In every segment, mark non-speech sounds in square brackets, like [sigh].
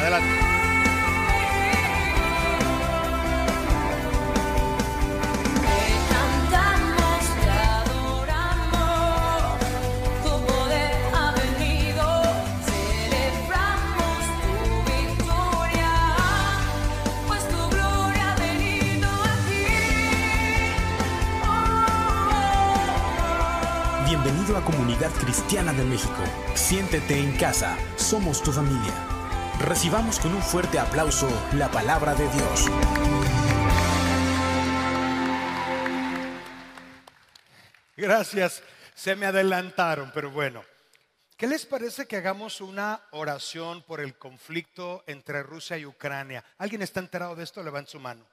Adelante. Bienvenido a Comunidad Cristiana de México. Siéntete en casa, somos tu familia. Recibamos con un fuerte aplauso la palabra de Dios. Gracias. Se me adelantaron, pero bueno. ¿Qué les parece que hagamos una oración por el conflicto entre Rusia y Ucrania? ¿Alguien está enterado de esto? Levante su mano.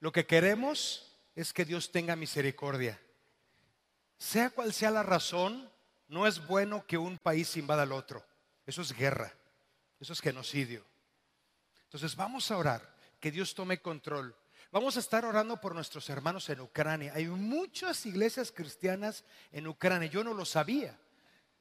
Lo que queremos es que Dios tenga misericordia. Sea cual sea la razón, no es bueno que un país invada al otro. Eso es guerra. Eso es genocidio. Entonces vamos a orar, que Dios tome control. Vamos a estar orando por nuestros hermanos en Ucrania. Hay muchas iglesias cristianas en Ucrania. Yo no lo sabía.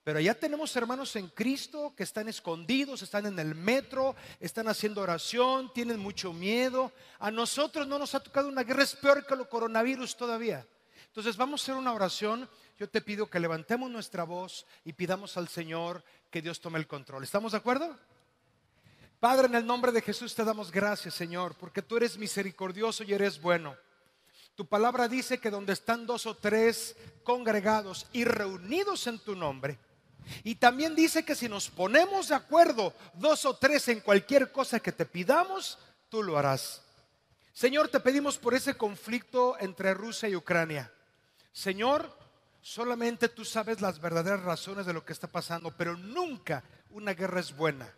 Pero ya tenemos hermanos en Cristo que están escondidos, están en el metro, están haciendo oración, tienen mucho miedo. A nosotros no nos ha tocado una guerra, es peor que el coronavirus todavía. Entonces vamos a hacer una oración. Yo te pido que levantemos nuestra voz y pidamos al Señor que Dios tome el control. ¿Estamos de acuerdo? Padre, en el nombre de Jesús te damos gracias, Señor, porque tú eres misericordioso y eres bueno. Tu palabra dice que donde están dos o tres congregados y reunidos en tu nombre, y también dice que si nos ponemos de acuerdo dos o tres en cualquier cosa que te pidamos, tú lo harás. Señor, te pedimos por ese conflicto entre Rusia y Ucrania. Señor, solamente tú sabes las verdaderas razones de lo que está pasando, pero nunca una guerra es buena.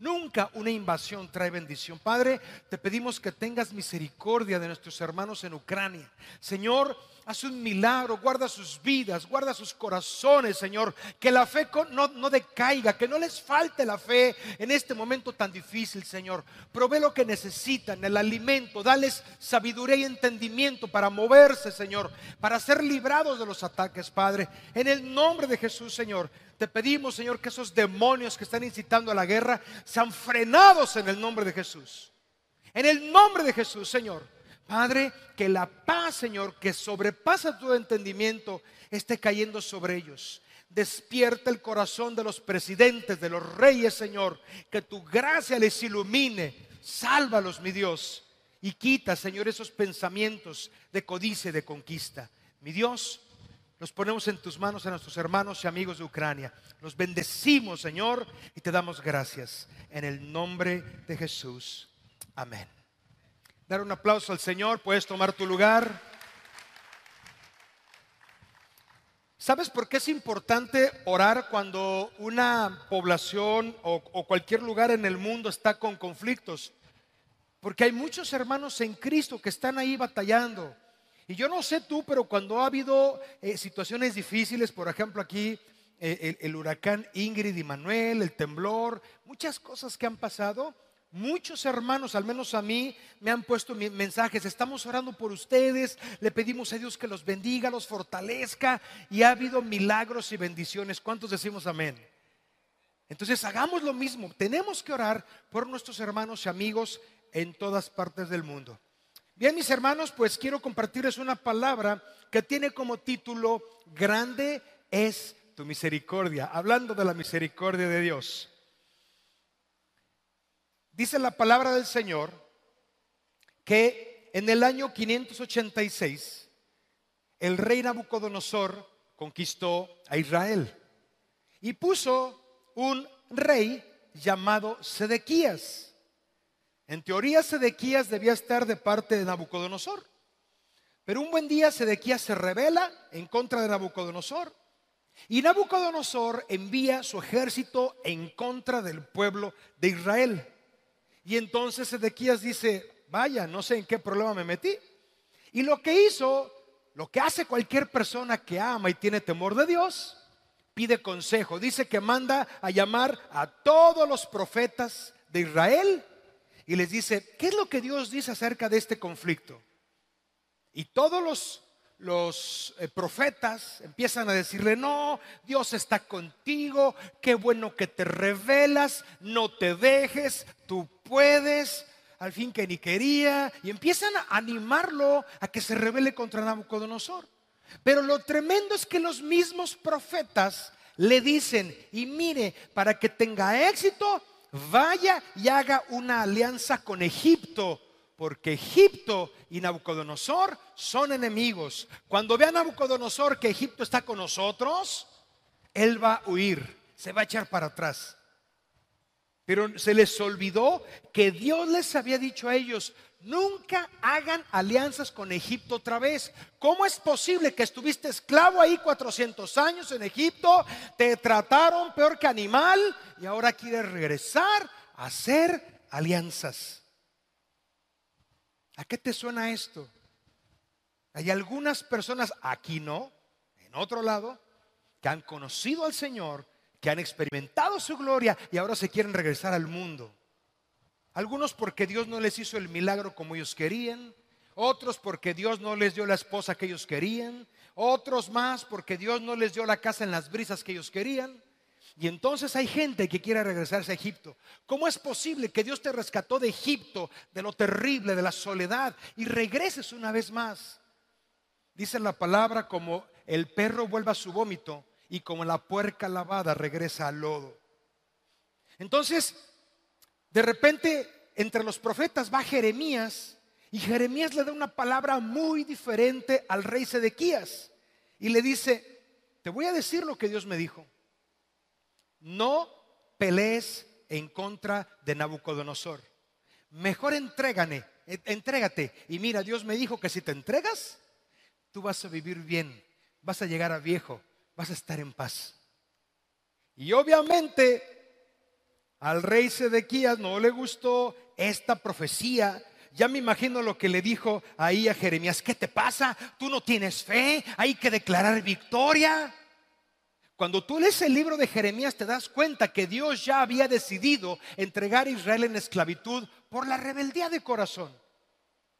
Nunca una invasión trae bendición. Padre, te pedimos que tengas misericordia de nuestros hermanos en Ucrania. Señor, haz un milagro, guarda sus vidas, guarda sus corazones, Señor. Que la fe no, no decaiga, que no les falte la fe en este momento tan difícil, Señor. Provee lo que necesitan, el alimento, dales sabiduría y entendimiento para moverse, Señor, para ser librados de los ataques, Padre. En el nombre de Jesús, Señor. Te pedimos, Señor, que esos demonios que están incitando a la guerra sean frenados en el nombre de Jesús. En el nombre de Jesús, Señor. Padre, que la paz, Señor, que sobrepasa todo entendimiento, esté cayendo sobre ellos. Despierta el corazón de los presidentes, de los reyes, Señor. Que tu gracia les ilumine. Sálvalos, mi Dios. Y quita, Señor, esos pensamientos de codicia y de conquista. Mi Dios, los ponemos en tus manos a nuestros hermanos y amigos de Ucrania. Los bendecimos, Señor, y te damos gracias. En el nombre de Jesús. Amén. Dar un aplauso al Señor. Puedes tomar tu lugar. ¿Sabes por qué es importante orar cuando una población o, o cualquier lugar en el mundo está con conflictos? Porque hay muchos hermanos en Cristo que están ahí batallando. Y yo no sé tú, pero cuando ha habido eh, situaciones difíciles, por ejemplo aquí eh, el, el huracán Ingrid y Manuel, el temblor, muchas cosas que han pasado, muchos hermanos, al menos a mí, me han puesto mensajes, estamos orando por ustedes, le pedimos a Dios que los bendiga, los fortalezca, y ha habido milagros y bendiciones. ¿Cuántos decimos amén? Entonces hagamos lo mismo. Tenemos que orar por nuestros hermanos y amigos en todas partes del mundo. Bien, mis hermanos, pues quiero compartirles una palabra que tiene como título Grande es tu misericordia, hablando de la misericordia de Dios. Dice la palabra del Señor que en el año 586 el rey Nabucodonosor conquistó a Israel y puso un rey llamado Sedequías. En teoría, Sedequías debía estar de parte de Nabucodonosor. Pero un buen día Sedequías se revela en contra de Nabucodonosor. Y Nabucodonosor envía su ejército en contra del pueblo de Israel. Y entonces Sedequías dice, vaya, no sé en qué problema me metí. Y lo que hizo, lo que hace cualquier persona que ama y tiene temor de Dios, pide consejo. Dice que manda a llamar a todos los profetas de Israel y les dice, ¿qué es lo que Dios dice acerca de este conflicto? Y todos los, los eh, profetas empiezan a decirle, no, Dios está contigo, qué bueno que te revelas, no te dejes, tú puedes, al fin que ni quería, y empiezan a animarlo a que se revele contra Nabucodonosor. Pero lo tremendo es que los mismos profetas le dicen, y mire, para que tenga éxito, vaya y haga una alianza con Egipto, porque Egipto y Nabucodonosor son enemigos. Cuando vea Nabucodonosor que Egipto está con nosotros, él va a huir, se va a echar para atrás. Pero se les olvidó que Dios les había dicho a ellos, nunca hagan alianzas con Egipto otra vez. ¿Cómo es posible que estuviste esclavo ahí 400 años en Egipto? Te trataron peor que animal y ahora quieres regresar a hacer alianzas. ¿A qué te suena esto? Hay algunas personas, aquí no, en otro lado, que han conocido al Señor, que han experimentado su gloria y ahora se quieren regresar al mundo. Algunos porque Dios no les hizo el milagro como ellos querían, otros porque Dios no les dio la esposa que ellos querían, otros más porque Dios no les dio la casa en las brisas que ellos querían. Y entonces hay gente que quiere regresarse a Egipto. ¿Cómo es posible que Dios te rescató de Egipto, de lo terrible, de la soledad, y regreses una vez más? Dice la palabra como el perro vuelve a su vómito y como la puerca lavada regresa al lodo. Entonces, de repente, entre los profetas va Jeremías y Jeremías le da una palabra muy diferente al rey Sedequías y le dice, te voy a decir lo que Dios me dijo. No pelees en contra de Nabucodonosor. Mejor entrégane, entrégate. Y mira, Dios me dijo que si te entregas, tú vas a vivir bien, vas a llegar a viejo, vas a estar en paz. Y obviamente al rey Sedequías no le gustó esta profecía. Ya me imagino lo que le dijo ahí a Jeremías. ¿Qué te pasa? ¿Tú no tienes fe? Hay que declarar victoria. Cuando tú lees el libro de Jeremías te das cuenta que Dios ya había decidido entregar a Israel en esclavitud por la rebeldía de corazón.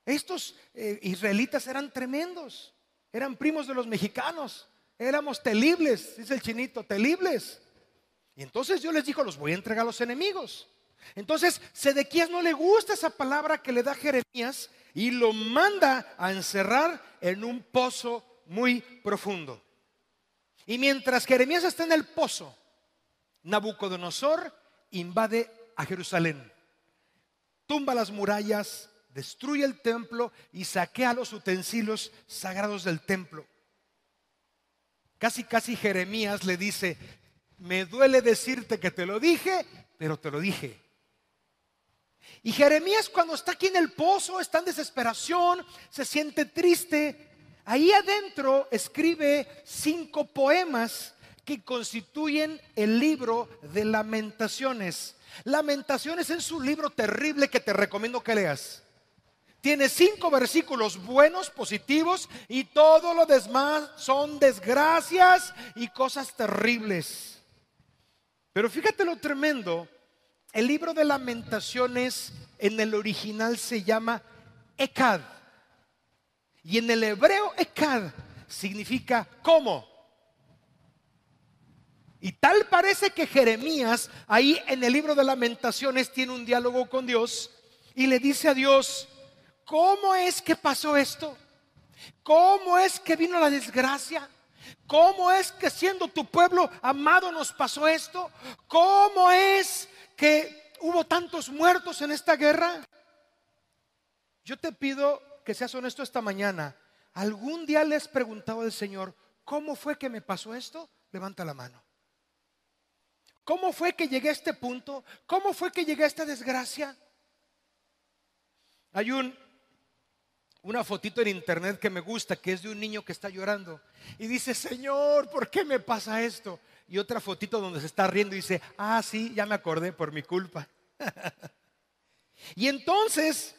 Estos eh, israelitas eran tremendos, eran primos de los mexicanos, éramos telibles, dice el chinito, telibles. Y entonces Dios les dijo, los voy a entregar a los enemigos. Entonces, Sedequías no le gusta esa palabra que le da Jeremías y lo manda a encerrar en un pozo muy profundo. Y mientras Jeremías está en el pozo, Nabucodonosor invade a Jerusalén, tumba las murallas, destruye el templo y saquea los utensilios sagrados del templo. Casi, casi Jeremías le dice, me duele decirte que te lo dije, pero te lo dije. Y Jeremías cuando está aquí en el pozo, está en desesperación, se siente triste, Ahí adentro escribe cinco poemas que constituyen el libro de lamentaciones. Lamentaciones es un libro terrible que te recomiendo que leas. Tiene cinco versículos buenos, positivos, y todo lo demás son desgracias y cosas terribles. Pero fíjate lo tremendo, el libro de lamentaciones en el original se llama Ekad. Y en el hebreo ekad significa cómo. Y tal parece que Jeremías ahí en el libro de lamentaciones tiene un diálogo con Dios y le dice a Dios, ¿cómo es que pasó esto? ¿Cómo es que vino la desgracia? ¿Cómo es que siendo tu pueblo amado nos pasó esto? ¿Cómo es que hubo tantos muertos en esta guerra? Yo te pido que seas honesto esta mañana. ¿Algún día le has preguntado al Señor, ¿cómo fue que me pasó esto? Levanta la mano. ¿Cómo fue que llegué a este punto? ¿Cómo fue que llegué a esta desgracia? Hay un, una fotito en internet que me gusta, que es de un niño que está llorando. Y dice, Señor, ¿por qué me pasa esto? Y otra fotito donde se está riendo y dice, ah, sí, ya me acordé por mi culpa. [laughs] y entonces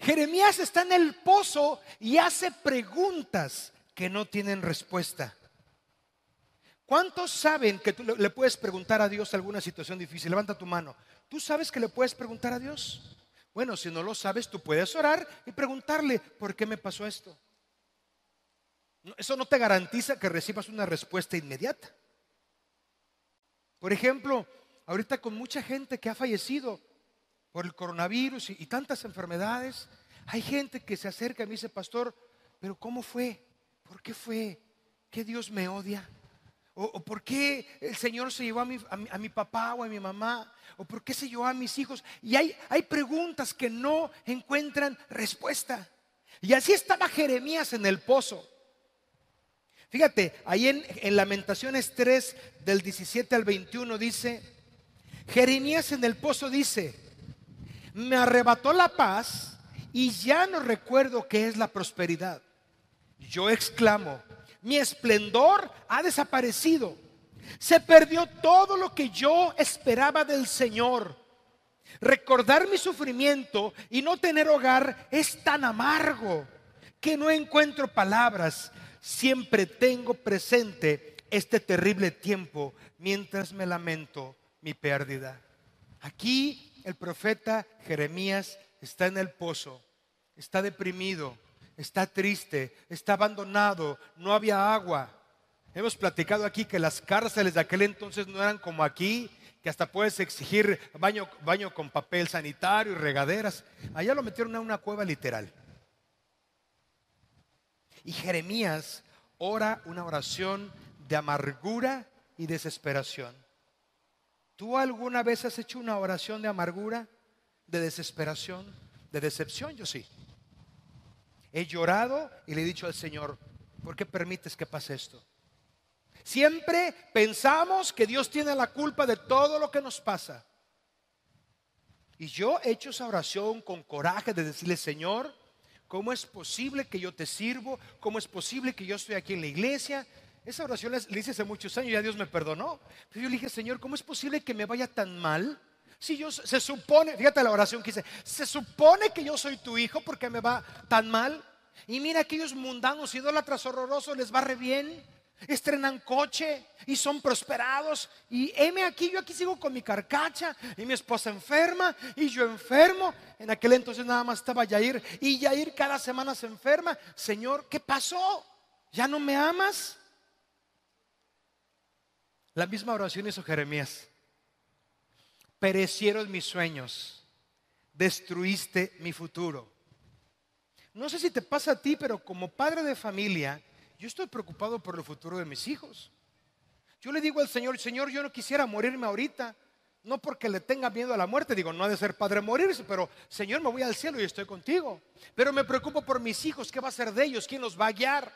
Jeremías está en el pozo y hace preguntas que no tienen respuesta. ¿Cuántos saben que tú le puedes preguntar a Dios alguna situación difícil? Levanta tu mano. ¿Tú sabes que le puedes preguntar a Dios? Bueno, si no lo sabes, tú puedes orar y preguntarle, ¿por qué me pasó esto? Eso no te garantiza que recibas una respuesta inmediata. Por ejemplo, ahorita con mucha gente que ha fallecido por el coronavirus y, tantas enfermedades, hay gente que se acerca y me dice, pastor, pero ¿cómo fue? ¿Por qué fue? ¿Que Dios me odia? ¿O, por qué el Señor se llevó a mi, a mi- a mi papá o a mi mamá? ¿O por qué se llevó a mis hijos? Y hay, hay preguntas que no encuentran respuesta. Y así estaba Jeremías en el pozo. Fíjate, ahí en, en Lamentaciones 3, del 17 al 21 dice, Jeremías en el pozo dice, me arrebató la paz y ya no recuerdo qué es la prosperidad. Yo exclamo, mi esplendor ha desaparecido. Se perdió todo lo que yo esperaba del Señor. Recordar mi sufrimiento y no tener hogar es tan amargo que no encuentro palabras. Siempre tengo presente este terrible tiempo mientras me lamento mi pérdida. Aquí el profeta Jeremías está en el pozo, está deprimido, está triste, está abandonado, no había agua. Hemos platicado aquí que las cárceles de aquel entonces no eran como aquí, que hasta puedes exigir baño, baño con papel sanitario y regaderas. Allá lo metieron a una cueva literal. Y Jeremías ora una oración de amargura y desesperación. ¿Tú alguna vez has hecho una oración de amargura, de desesperación, de decepción? Yo sí. He llorado y le he dicho al Señor, ¿por qué permites que pase esto? Siempre pensamos que Dios tiene la culpa de todo lo que nos pasa. Y yo he hecho esa oración con coraje de decirle, Señor, ¿cómo es posible que yo te sirvo? ¿Cómo es posible que yo estoy aquí en la iglesia? Esa oración la hice hace muchos años, ya Dios me perdonó. Pero yo le dije, Señor, ¿cómo es posible que me vaya tan mal? Si yo se supone, fíjate la oración que hice, se supone que yo soy tu hijo porque me va tan mal. Y mira aquellos mundanos, idólatras horrorosos, les va re bien. Estrenan coche y son prosperados. Y heme aquí, yo aquí sigo con mi carcacha. Y mi esposa enferma y yo enfermo. En aquel entonces nada más estaba Yair. Y Yair cada semana se enferma. Señor, ¿qué pasó? ¿Ya no me amas? La misma oración hizo Jeremías. Perecieron mis sueños, destruiste mi futuro. No sé si te pasa a ti, pero como padre de familia, yo estoy preocupado por el futuro de mis hijos. Yo le digo al Señor, Señor, yo no quisiera morirme ahorita, no porque le tenga miedo a la muerte, digo, no ha de ser padre morirse, pero Señor, me voy al cielo y estoy contigo. Pero me preocupo por mis hijos, ¿qué va a ser de ellos? ¿Quién los va a guiar?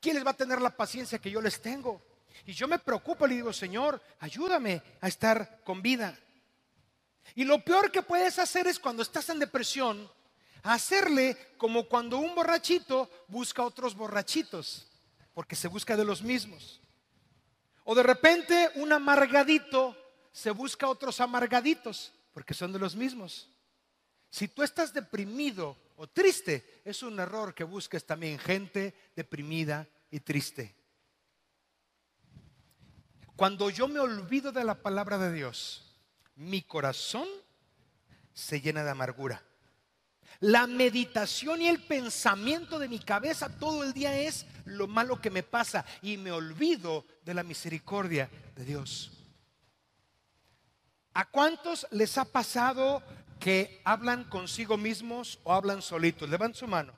¿Quién les va a tener la paciencia que yo les tengo? Y yo me preocupo, le digo, Señor, ayúdame a estar con vida. Y lo peor que puedes hacer es cuando estás en depresión, hacerle como cuando un borrachito busca otros borrachitos, porque se busca de los mismos. O de repente un amargadito se busca otros amargaditos, porque son de los mismos. Si tú estás deprimido o triste, es un error que busques también gente deprimida y triste. Cuando yo me olvido de la palabra de Dios, mi corazón se llena de amargura. La meditación y el pensamiento de mi cabeza todo el día es lo malo que me pasa y me olvido de la misericordia de Dios. ¿A cuántos les ha pasado que hablan consigo mismos o hablan solitos? Levanten su mano.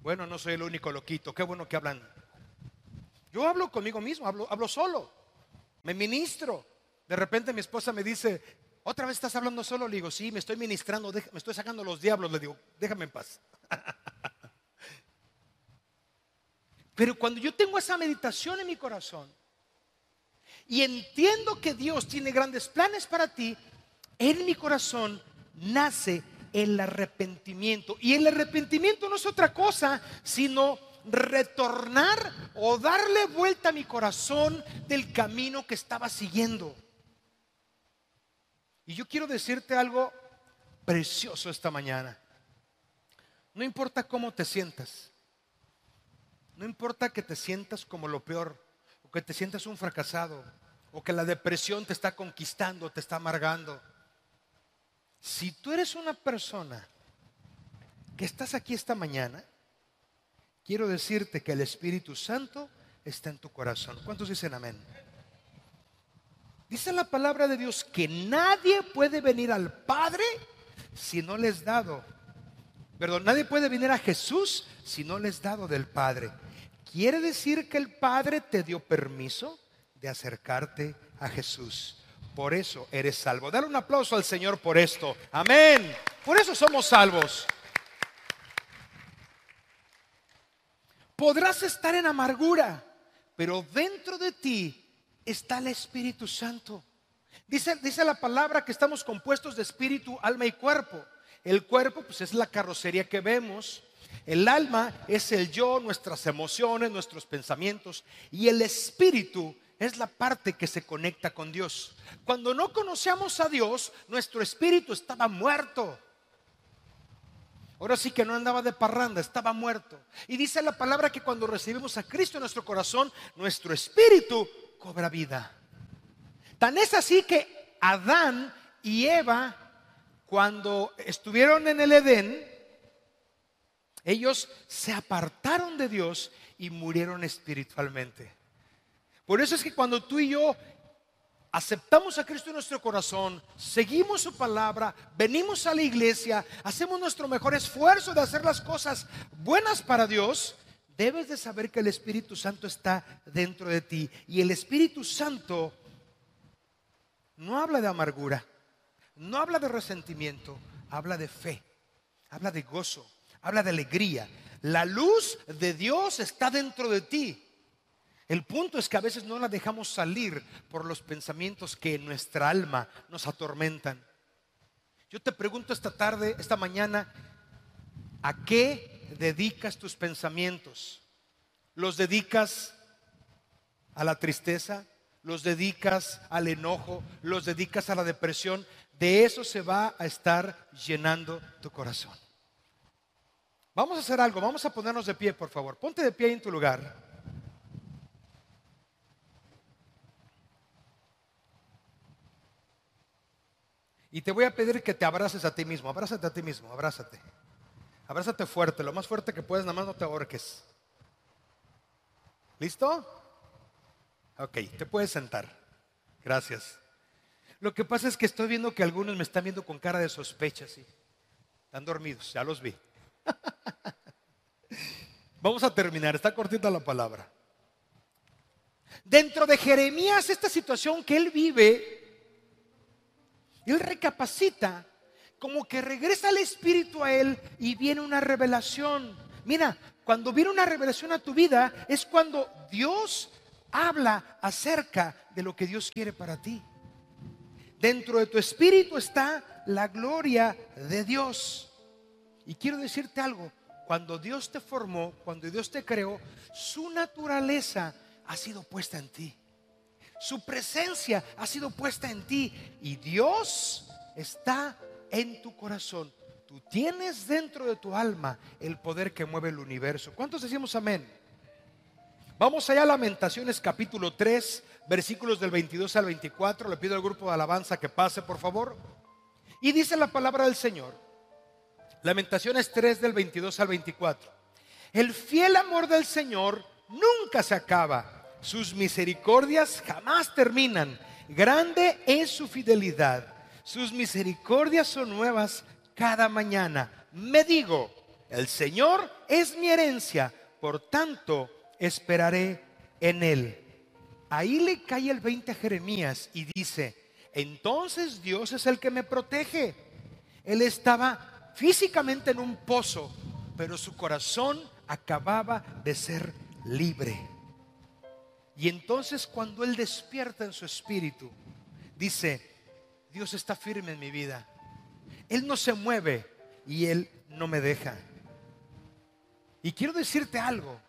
Bueno, no soy el único loquito, qué bueno que hablan. Yo hablo conmigo mismo, hablo, hablo solo, me ministro. De repente mi esposa me dice, ¿otra vez estás hablando solo? Le digo, sí, me estoy ministrando, me estoy sacando los diablos. Le digo, déjame en paz. [laughs] Pero cuando yo tengo esa meditación en mi corazón y entiendo que Dios tiene grandes planes para ti, en mi corazón nace el arrepentimiento. Y el arrepentimiento no es otra cosa, sino retornar o darle vuelta a mi corazón del camino que estaba siguiendo. Y yo quiero decirte algo precioso esta mañana. No importa cómo te sientas. No importa que te sientas como lo peor, o que te sientas un fracasado, o que la depresión te está conquistando, te está amargando. Si tú eres una persona que estás aquí esta mañana, quiero decirte que el Espíritu Santo está en tu corazón. ¿Cuántos dicen amén? Dice la palabra de Dios que nadie puede venir al Padre si no les dado. Perdón, nadie puede venir a Jesús si no les dado del Padre. Quiere decir que el Padre te dio permiso de acercarte a Jesús. Por eso eres salvo. Dale un aplauso al Señor por esto. Amén. Por eso somos salvos. Podrás estar en amargura, pero dentro de ti está el Espíritu Santo. Dice, dice la palabra que estamos compuestos de espíritu, alma y cuerpo. El cuerpo pues es la carrocería que vemos. El alma es el yo, nuestras emociones, nuestros pensamientos. Y el espíritu es la parte que se conecta con Dios. Cuando no conocíamos a Dios, nuestro espíritu estaba muerto. Ahora sí que no andaba de parranda, estaba muerto. Y dice la palabra que cuando recibimos a Cristo en nuestro corazón, nuestro espíritu cobra vida. Tan es así que Adán y Eva, cuando estuvieron en el Edén, ellos se apartaron de Dios y murieron espiritualmente. Por eso es que cuando tú y yo aceptamos a Cristo en nuestro corazón, seguimos su palabra, venimos a la iglesia, hacemos nuestro mejor esfuerzo de hacer las cosas buenas para Dios, debes de saber que el Espíritu Santo está dentro de ti. Y el Espíritu Santo no habla de amargura, no habla de resentimiento, habla de fe, habla de gozo, habla de alegría. La luz de Dios está dentro de ti. El punto es que a veces no la dejamos salir por los pensamientos que en nuestra alma nos atormentan. Yo te pregunto esta tarde, esta mañana, ¿a qué dedicas tus pensamientos? ¿Los dedicas a la tristeza? ¿Los dedicas al enojo? ¿Los dedicas a la depresión? De eso se va a estar llenando tu corazón. Vamos a hacer algo, vamos a ponernos de pie, por favor. Ponte de pie en tu lugar. Y te voy a pedir que te abraces a ti mismo, abrázate a ti mismo, abrázate. Abrázate fuerte, lo más fuerte que puedes, nada más no te ahorques. ¿Listo? Ok, te puedes sentar. Gracias. Lo que pasa es que estoy viendo que algunos me están viendo con cara de sospecha, sí. Están dormidos, ya los vi. [laughs] Vamos a terminar, está cortita la palabra. Dentro de Jeremías, esta situación que él vive, él recapacita, como que regresa el Espíritu a él y viene una revelación. Mira, cuando viene una revelación a tu vida es cuando Dios habla acerca de lo que Dios quiere para ti. Dentro de tu espíritu está la gloria de Dios. Y quiero decirte algo, cuando Dios te formó, cuando Dios te creó, su naturaleza ha sido puesta en ti. Su presencia ha sido puesta en ti y Dios está en tu corazón. Tú tienes dentro de tu alma el poder que mueve el universo. ¿Cuántos decimos amén? Vamos allá a Lamentaciones capítulo 3, versículos del 22 al 24. Le pido al grupo de alabanza que pase, por favor. Y dice la palabra del Señor. Lamentaciones 3 del 22 al 24. El fiel amor del Señor nunca se acaba. Sus misericordias jamás terminan. Grande es su fidelidad. Sus misericordias son nuevas cada mañana. Me digo, el Señor es mi herencia, por tanto esperaré en él. Ahí le cae el 20 a Jeremías y dice, entonces Dios es el que me protege. Él estaba físicamente en un pozo, pero su corazón acababa de ser libre. Y entonces cuando él despierta en su espíritu, dice, Dios está firme en mi vida. Él no se mueve y Él no me deja. Y quiero decirte algo.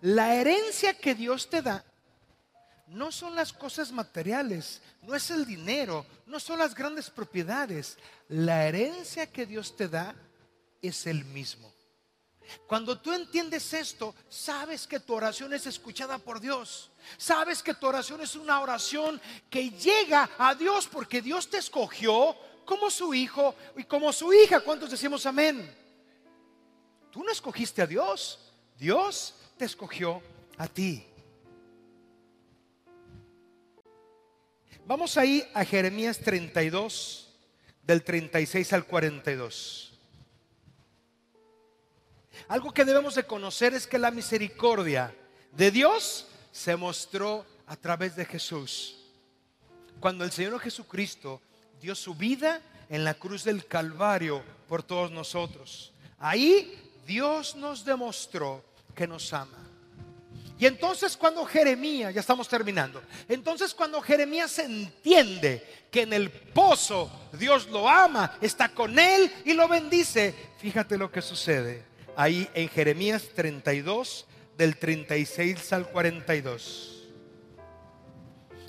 La herencia que Dios te da no son las cosas materiales, no es el dinero, no son las grandes propiedades. La herencia que Dios te da es el mismo. Cuando tú entiendes esto, sabes que tu oración es escuchada por Dios. Sabes que tu oración es una oración que llega a Dios porque Dios te escogió como su hijo y como su hija. ¿Cuántos decimos amén? Tú no escogiste a Dios, Dios te escogió a ti. Vamos ahí a Jeremías 32, del 36 al 42. Algo que debemos de conocer es que la misericordia de Dios se mostró a través de Jesús. Cuando el Señor Jesucristo dio su vida en la cruz del Calvario por todos nosotros. Ahí Dios nos demostró que nos ama. Y entonces cuando Jeremías, ya estamos terminando, entonces cuando Jeremías entiende que en el pozo Dios lo ama, está con él y lo bendice, fíjate lo que sucede ahí en Jeremías 32, del 36 al 42.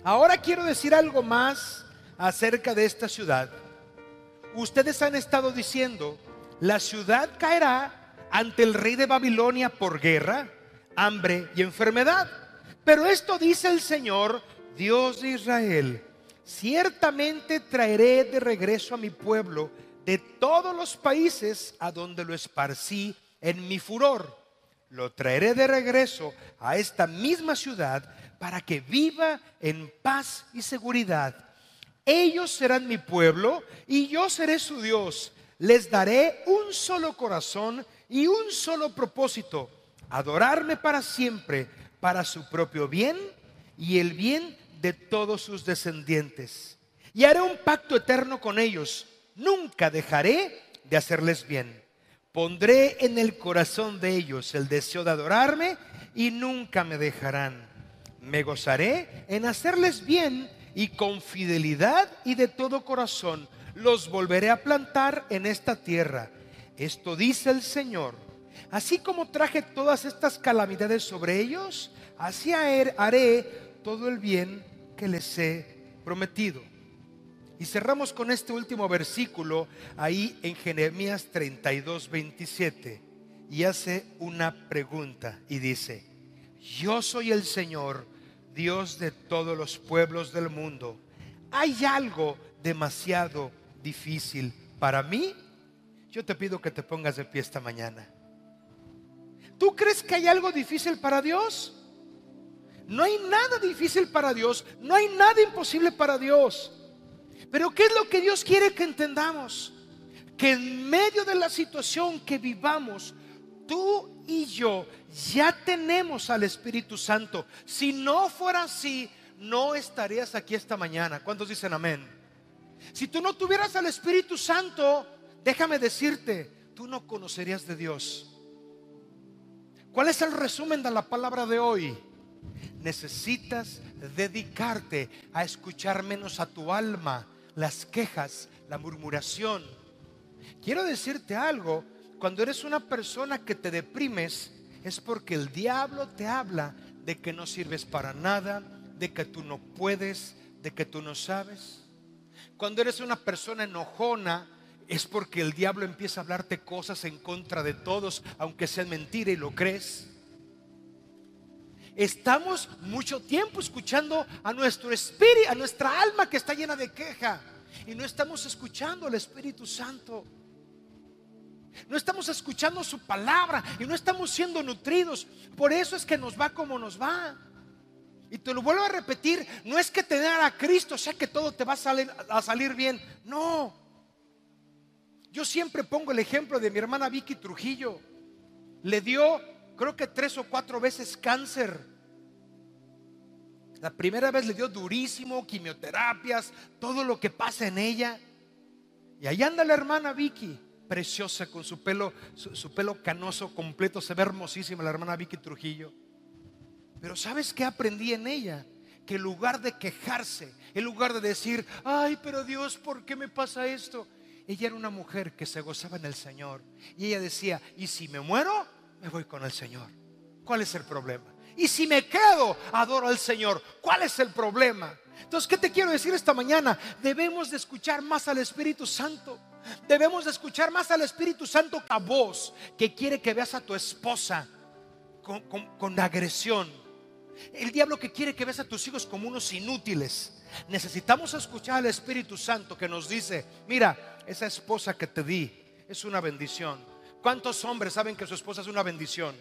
Ahora quiero decir algo más acerca de esta ciudad. Ustedes han estado diciendo, la ciudad caerá ante el rey de Babilonia por guerra, hambre y enfermedad. Pero esto dice el Señor, Dios de Israel, ciertamente traeré de regreso a mi pueblo de todos los países a donde lo esparcí en mi furor. Lo traeré de regreso a esta misma ciudad para que viva en paz y seguridad. Ellos serán mi pueblo y yo seré su Dios. Les daré un solo corazón y un solo propósito, adorarme para siempre, para su propio bien y el bien de todos sus descendientes. Y haré un pacto eterno con ellos. Nunca dejaré de hacerles bien. Pondré en el corazón de ellos el deseo de adorarme y nunca me dejarán. Me gozaré en hacerles bien y con fidelidad y de todo corazón los volveré a plantar en esta tierra. Esto dice el Señor. Así como traje todas estas calamidades sobre ellos, así haré todo el bien que les he prometido. Y cerramos con este último versículo ahí en Jeremías 32, 27. Y hace una pregunta y dice, yo soy el Señor, Dios de todos los pueblos del mundo. ¿Hay algo demasiado difícil para mí? Yo te pido que te pongas de pie esta mañana. ¿Tú crees que hay algo difícil para Dios? No hay nada difícil para Dios, no hay nada imposible para Dios. Pero ¿qué es lo que Dios quiere que entendamos? Que en medio de la situación que vivamos, tú y yo ya tenemos al Espíritu Santo. Si no fuera así, no estarías aquí esta mañana. ¿Cuántos dicen amén? Si tú no tuvieras al Espíritu Santo, déjame decirte, tú no conocerías de Dios. ¿Cuál es el resumen de la palabra de hoy? Necesitas dedicarte a escuchar menos a tu alma las quejas, la murmuración. Quiero decirte algo, cuando eres una persona que te deprimes, es porque el diablo te habla de que no sirves para nada, de que tú no puedes, de que tú no sabes. Cuando eres una persona enojona, es porque el diablo empieza a hablarte cosas en contra de todos, aunque sean mentira y lo crees. Estamos mucho tiempo escuchando a nuestro espíritu, a nuestra alma que está llena de queja. Y no estamos escuchando al Espíritu Santo. No estamos escuchando su palabra y no estamos siendo nutridos. Por eso es que nos va como nos va. Y te lo vuelvo a repetir, no es que tener a Cristo sea que todo te va a salir, a salir bien. No. Yo siempre pongo el ejemplo de mi hermana Vicky Trujillo. Le dio, creo que tres o cuatro veces cáncer. La primera vez le dio durísimo, quimioterapias, todo lo que pasa en ella. Y ahí anda la hermana Vicky, preciosa, con su pelo, su, su pelo canoso completo, se ve hermosísima la hermana Vicky Trujillo. Pero ¿sabes qué aprendí en ella? Que en lugar de quejarse, en lugar de decir, ay, pero Dios, ¿por qué me pasa esto? Ella era una mujer que se gozaba en el Señor. Y ella decía, y si me muero, me voy con el Señor. ¿Cuál es el problema? Y si me quedo, adoro al Señor. ¿Cuál es el problema? Entonces, ¿qué te quiero decir esta mañana? Debemos de escuchar más al Espíritu Santo. Debemos de escuchar más al Espíritu Santo que a vos, que quiere que veas a tu esposa con, con- con agresión. El diablo que quiere que veas a tus hijos como unos inútiles. Necesitamos escuchar al Espíritu Santo que nos dice, mira, esa esposa que te di es una bendición. ¿Cuántos hombres saben que su esposa es una bendición?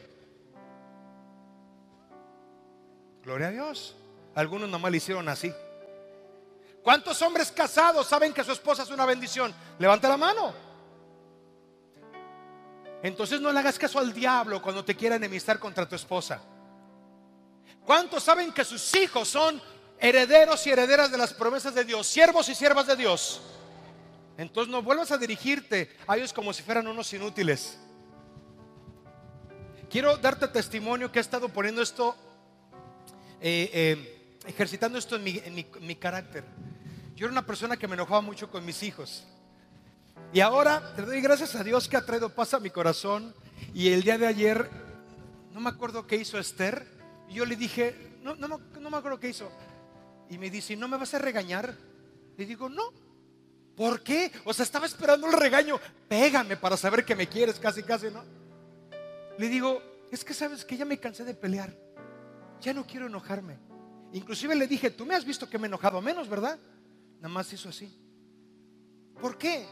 Gloria a Dios. Algunos nomás le hicieron así. ¿Cuántos hombres casados saben que su esposa es una bendición? Levanta la mano. Entonces no le hagas caso al diablo cuando te quiera enemistar contra tu esposa. ¿Cuántos saben que sus hijos son herederos y herederas de las promesas de Dios, siervos y siervas de Dios? Entonces no vuelvas a dirigirte a ellos como si fueran unos inútiles. Quiero darte testimonio que he estado poniendo esto, eh, eh, ejercitando esto en mi, en mi- en mi carácter. Yo era una persona que me enojaba mucho con mis hijos. Y ahora te doy gracias a Dios que ha traído paz a mi corazón. Y el día de ayer, no me acuerdo qué hizo Esther. Y yo le dije, no, no, me- no me acuerdo qué hizo. Y me dice, ¿no me vas a regañar? Le digo, no. ¿Por qué? O sea, estaba esperando el regaño. Pégame para saber que me quieres, casi, casi, ¿no? Le digo, es que sabes que ya me cansé de pelear. Ya no quiero enojarme. Inclusive le dije, tú me has visto que me he enojado menos, ¿verdad? Nada más hizo así. ¿Por qué?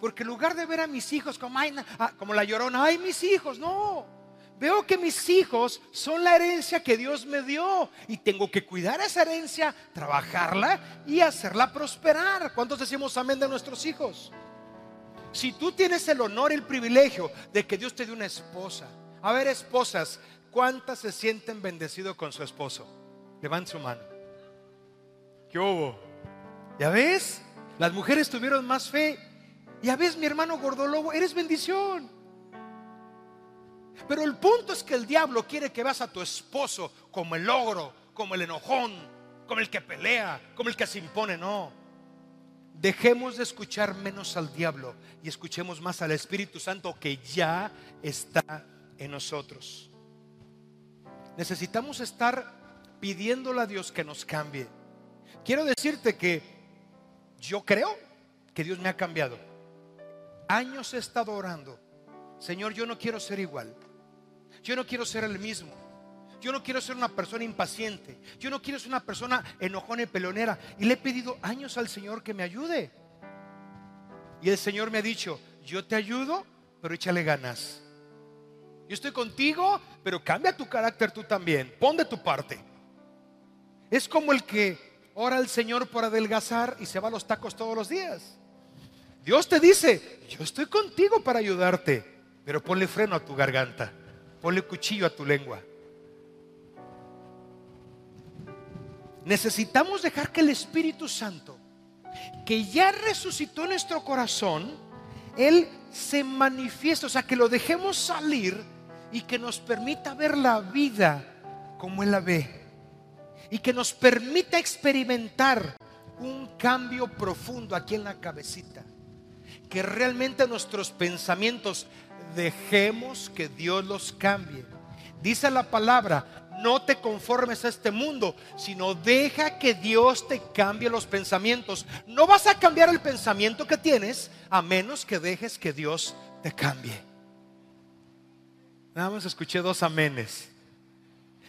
Porque en lugar de ver a mis hijos como, "Ay, na- ah", como la llorona, ay, mis hijos, no. Veo que mis hijos son la herencia que Dios me dio y tengo que cuidar esa herencia, trabajarla y hacerla prosperar. ¿Cuántos decimos amén de nuestros hijos? Si tú tienes el honor y el privilegio de que Dios te dé una esposa, a ver, esposas, ¿cuántas se sienten bendecidos con su esposo? Levanten su mano. ¿Qué? ¿Ya ves? Las mujeres tuvieron más fe. Ya ves, mi hermano Gordolobo, eres bendición. Pero el punto es que el diablo quiere que veas a tu esposo como el ogro, como el enojón, como el que pelea, como el que se impone. No. Dejemos de escuchar menos al diablo y escuchemos más al Espíritu Santo que ya está en nosotros. Necesitamos estar pidiéndole a Dios que nos cambie. Quiero decirte que yo creo que Dios me ha cambiado. Años he estado orando. Señor, yo no quiero ser igual. Yo no quiero ser el mismo. Yo no quiero ser una persona impaciente. Yo no quiero ser una persona enojona y peleonera. Y le he pedido años al Señor que me ayude. Y el Señor me ha dicho, yo te ayudo, pero échale ganas. Yo estoy contigo, pero cambia tu carácter tú también. Pon de tu parte. Es como el que ora al Señor por adelgazar y se va a los tacos todos los días. Dios te dice, yo estoy contigo para ayudarte, pero ponle freno a tu garganta, ponle cuchillo a tu lengua. Necesitamos dejar que el Espíritu Santo, que ya resucitó nuestro corazón, Él se manifieste, o sea, que lo dejemos salir y que nos permita ver la vida como Él la ve y que nos permita experimentar un cambio profundo aquí en la cabecita. Que realmente nuestros pensamientos dejemos que Dios los cambie. Dice la palabra, no te conformes a este mundo, sino deja que Dios te cambie los pensamientos. No vas a cambiar el pensamiento que tienes a menos que dejes que Dios te cambie. Nada más escuché dos amenes.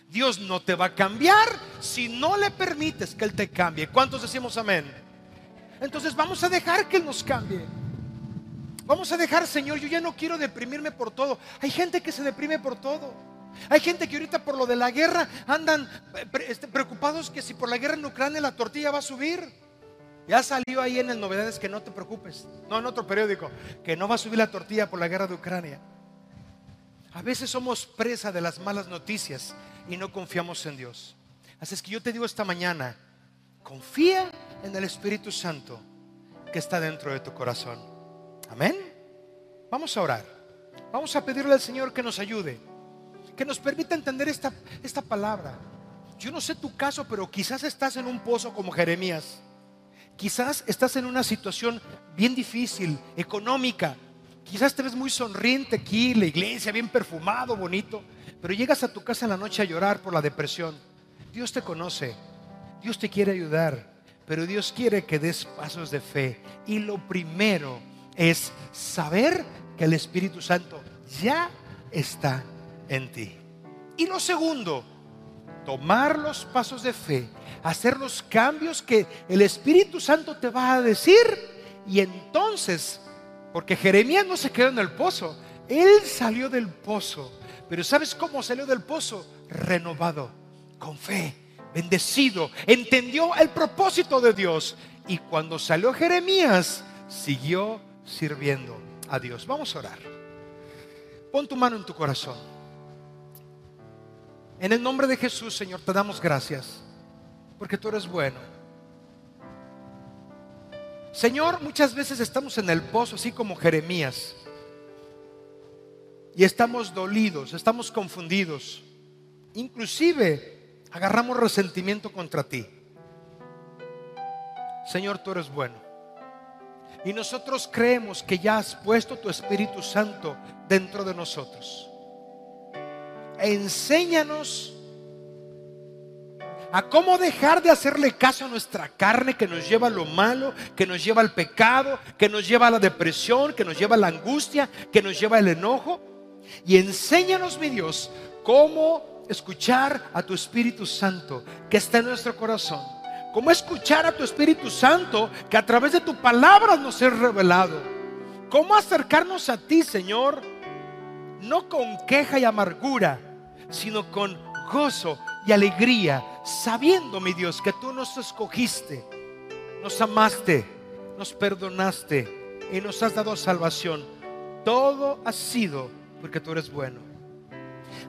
Dios no te va a cambiar si no le permites que Él te cambie. ¿Cuántos decimos amén? Entonces vamos a dejar que Él nos cambie. Vamos a dejar, Señor, yo ya no quiero deprimirme por todo. Hay gente que se deprime por todo. Hay gente que ahorita por lo de la guerra andan eh, este, preocupados que si por la guerra en Ucrania la tortilla va a subir. Ya salió ahí en el novedades que no te preocupes. No, en otro periódico, que no va a subir la tortilla por la guerra de Ucrania. A veces somos presa de las malas noticias y no confiamos en Dios. Así es que yo te digo esta mañana, confía en el Espíritu Santo que está dentro de tu corazón. Amén. Vamos a orar. Vamos a pedirle al Señor que nos ayude, que nos permita entender esta, esta palabra. Yo no sé tu caso, pero quizás estás en un pozo como Jeremías. Quizás estás en una situación bien difícil, económica. Quizás te ves muy sonriente aquí, la iglesia bien perfumado, bonito, pero llegas a tu casa en la noche a llorar por la depresión. Dios te conoce, Dios te quiere ayudar, pero Dios quiere que des pasos de fe. Y lo primero es saber que el Espíritu Santo ya está en ti. Y lo segundo, tomar los pasos de fe, hacer los cambios que el Espíritu Santo te va a decir y entonces, porque Jeremías no se quedó en el pozo, Él salió del pozo, pero ¿sabes cómo salió del pozo? Renovado, con fe, bendecido, entendió el propósito de Dios. Y cuando salió Jeremías, siguió sirviendo a Dios. Vamos a orar. Pon tu mano en tu corazón. En el nombre de Jesús, Señor, te damos gracias, porque tú eres bueno. Señor, muchas veces estamos en el pozo, así como Jeremías, y estamos dolidos, estamos confundidos, inclusive agarramos resentimiento contra ti. Señor, tú eres bueno. Y nosotros creemos que ya has puesto tu Espíritu Santo dentro de nosotros. Enséñanos a cómo dejar de hacerle caso a nuestra carne que nos lleva a lo malo, que nos lleva al pecado, que nos lleva a la depresión, que nos lleva a la angustia, que nos lleva al enojo. Y enséñanos, mi Dios, cómo escuchar a tu Espíritu Santo que está en nuestro corazón. Cómo escuchar a tu Espíritu Santo que a través de tu palabra nos es revelado. Cómo acercarnos a ti, Señor, no con queja y amargura, sino con gozo y alegría, sabiendo, mi Dios, que tú nos escogiste, nos amaste, nos perdonaste y nos has dado salvación. Todo ha sido porque tú eres bueno.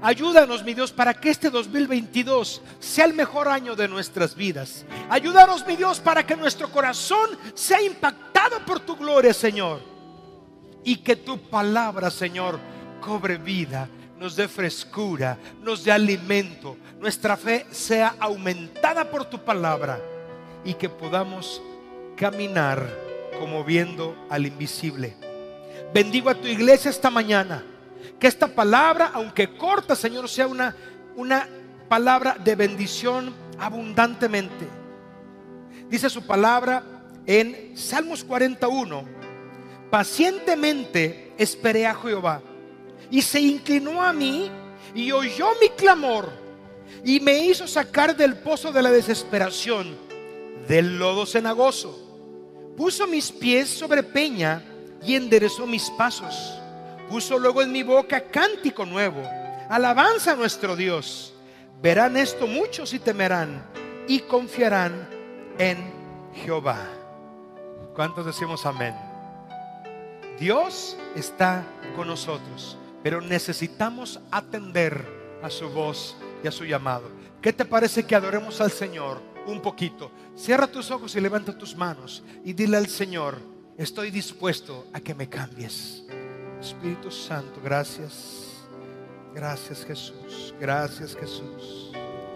Ayúdanos, mi Dios, para que este 2022 sea el mejor año de nuestras vidas. Ayúdanos, mi Dios, para que nuestro corazón sea impactado por tu gloria, Señor. Y que tu palabra, Señor, cobre vida, nos dé frescura, nos dé alimento. Nuestra fe sea aumentada por tu palabra y que podamos caminar como viendo al invisible. Bendigo a tu iglesia esta mañana. Que esta palabra, aunque corta, Señor, sea una, una palabra de bendición abundantemente. Dice su palabra en Salmos 41. Pacientemente esperé a Jehová y se inclinó a mí y oyó mi clamor y me hizo sacar del pozo de la desesperación, del lodo cenagoso. Puso mis pies sobre peña y enderezó mis pasos. Puso luego en mi boca cántico nuevo, alabanza a nuestro Dios. Verán esto muchos y temerán y confiarán en Jehová. ¿Cuántos decimos amén? Dios está con nosotros, pero necesitamos atender a su voz y a su llamado. ¿Qué te parece que adoremos al Señor un poquito? Cierra tus ojos y levanta tus manos y dile al Señor, estoy dispuesto a que me cambies. Espíritu Santo, gracias. Gracias Jesús. Gracias Jesús.